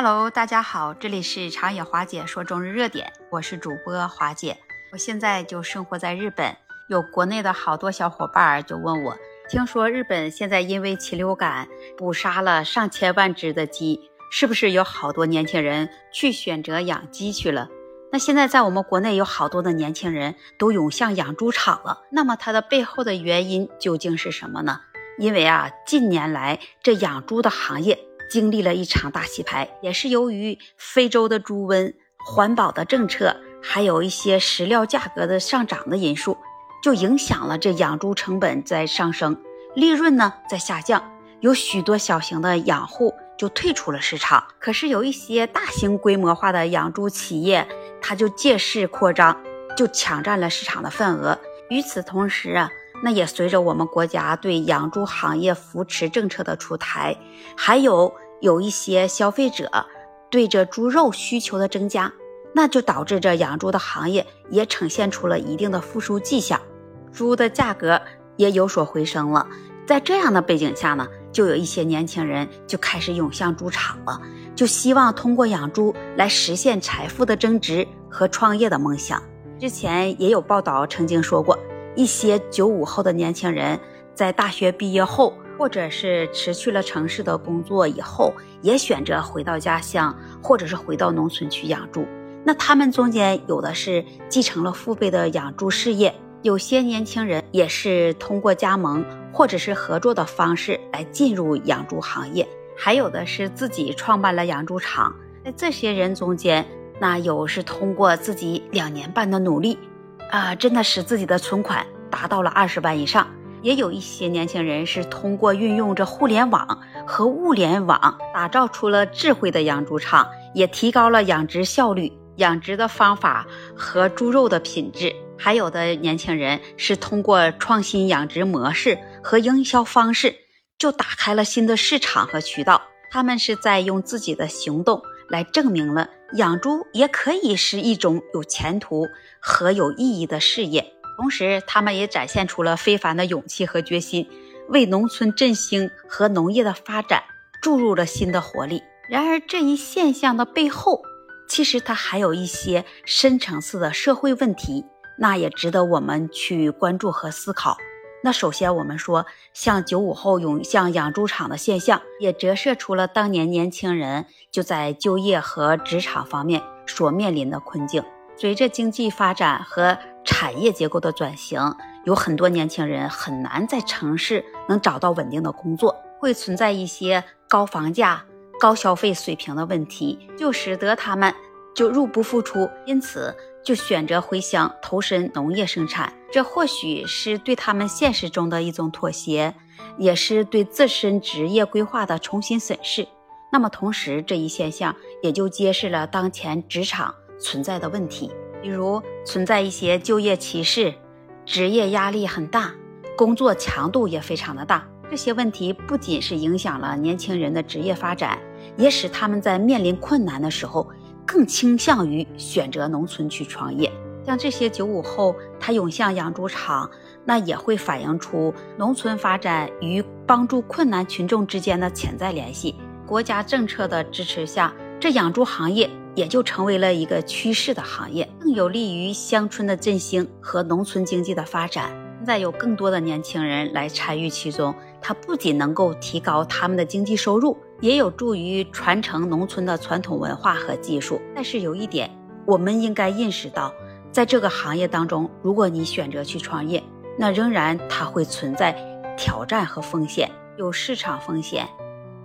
Hello，大家好，这里是长野华姐说中日热点，我是主播华姐。我现在就生活在日本，有国内的好多小伙伴就问我，听说日本现在因为禽流感捕杀了上千万只的鸡，是不是有好多年轻人去选择养鸡去了？那现在在我们国内有好多的年轻人都涌向养猪场了，那么它的背后的原因究竟是什么呢？因为啊，近年来这养猪的行业。经历了一场大洗牌，也是由于非洲的猪瘟、环保的政策，还有一些食料价格的上涨的因素，就影响了这养猪成本在上升，利润呢在下降，有许多小型的养户就退出了市场。可是有一些大型规模化的养猪企业，它就借势扩张，就抢占了市场的份额。与此同时啊。那也随着我们国家对养猪行业扶持政策的出台，还有有一些消费者对这猪肉需求的增加，那就导致这养猪的行业也呈现出了一定的复苏迹象，猪的价格也有所回升了。在这样的背景下呢，就有一些年轻人就开始涌向猪场了，就希望通过养猪来实现财富的增值和创业的梦想。之前也有报道曾经说过。一些九五后的年轻人在大学毕业后，或者是辞去了城市的工作以后，也选择回到家乡，或者是回到农村去养猪。那他们中间有的是继承了父辈的养猪事业，有些年轻人也是通过加盟或者是合作的方式来进入养猪行业，还有的是自己创办了养猪场。在这些人中间，那有是通过自己两年半的努力。啊，真的使自己的存款达到了二十万以上。也有一些年轻人是通过运用着互联网和物联网，打造出了智慧的养猪场，也提高了养殖效率、养殖的方法和猪肉的品质。还有的年轻人是通过创新养殖模式和营销方式，就打开了新的市场和渠道。他们是在用自己的行动来证明了。养猪也可以是一种有前途和有意义的事业，同时他们也展现出了非凡的勇气和决心，为农村振兴和农业的发展注入了新的活力。然而，这一现象的背后，其实它还有一些深层次的社会问题，那也值得我们去关注和思考。那首先，我们说，像九五后涌向养猪场的现象，也折射出了当年年轻人就在就业和职场方面所面临的困境。随着经济发展和产业结构的转型，有很多年轻人很难在城市能找到稳定的工作，会存在一些高房价、高消费水平的问题，就使得他们就入不敷出。因此。就选择回乡投身农业生产，这或许是对他们现实中的一种妥协，也是对自身职业规划的重新审视。那么，同时这一现象也就揭示了当前职场存在的问题，比如存在一些就业歧视、职业压力很大、工作强度也非常的大。这些问题不仅是影响了年轻人的职业发展，也使他们在面临困难的时候。更倾向于选择农村去创业，像这些九五后，他涌向养猪场，那也会反映出农村发展与帮助困难群众之间的潜在联系。国家政策的支持下，这养猪行业也就成为了一个趋势的行业，更有利于乡村的振兴和农村经济的发展。现在有更多的年轻人来参与其中，它不仅能够提高他们的经济收入。也有助于传承农村的传统文化和技术，但是有一点，我们应该认识到，在这个行业当中，如果你选择去创业，那仍然它会存在挑战和风险，有市场风险，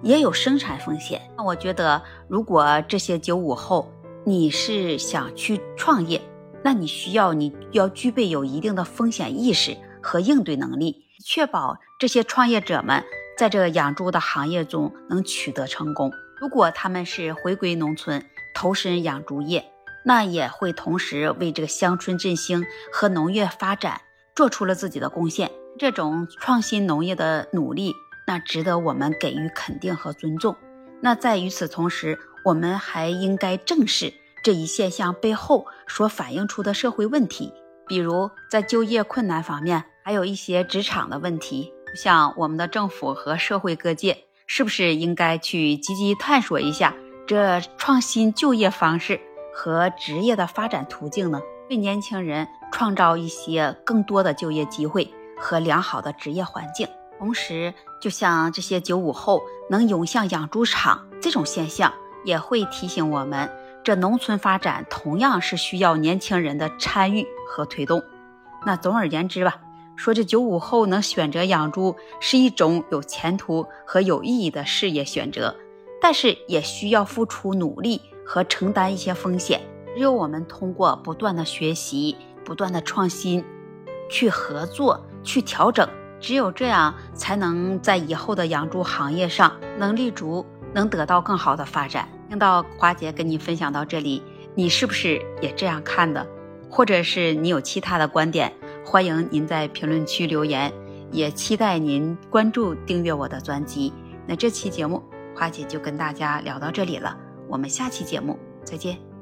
也有生产风险。那我觉得，如果这些九五后你是想去创业，那你需要你要具备有一定的风险意识和应对能力，确保这些创业者们。在这养猪的行业中能取得成功。如果他们是回归农村投身养猪业，那也会同时为这个乡村振兴和农业发展做出了自己的贡献。这种创新农业的努力，那值得我们给予肯定和尊重。那在与此同时，我们还应该正视这一现象背后所反映出的社会问题，比如在就业困难方面，还有一些职场的问题。像我们的政府和社会各界，是不是应该去积极探索一下这创新就业方式和职业的发展途径呢，为年轻人创造一些更多的就业机会和良好的职业环境。同时，就像这些九五后能涌向养猪场这种现象，也会提醒我们，这农村发展同样是需要年轻人的参与和推动。那总而言之吧，说这九五后能选择养猪是一种有前途和有意义的事业选择，但是也需要付出努力和承担一些风险。只有我们通过不断的学习、不断的创新，去合作、去调整。只有这样，才能在以后的养猪行业上能立足，能得到更好的发展。听到华姐跟你分享到这里，你是不是也这样看的？或者是你有其他的观点？欢迎您在评论区留言，也期待您关注、订阅我的专辑。那这期节目，花姐就跟大家聊到这里了，我们下期节目再见。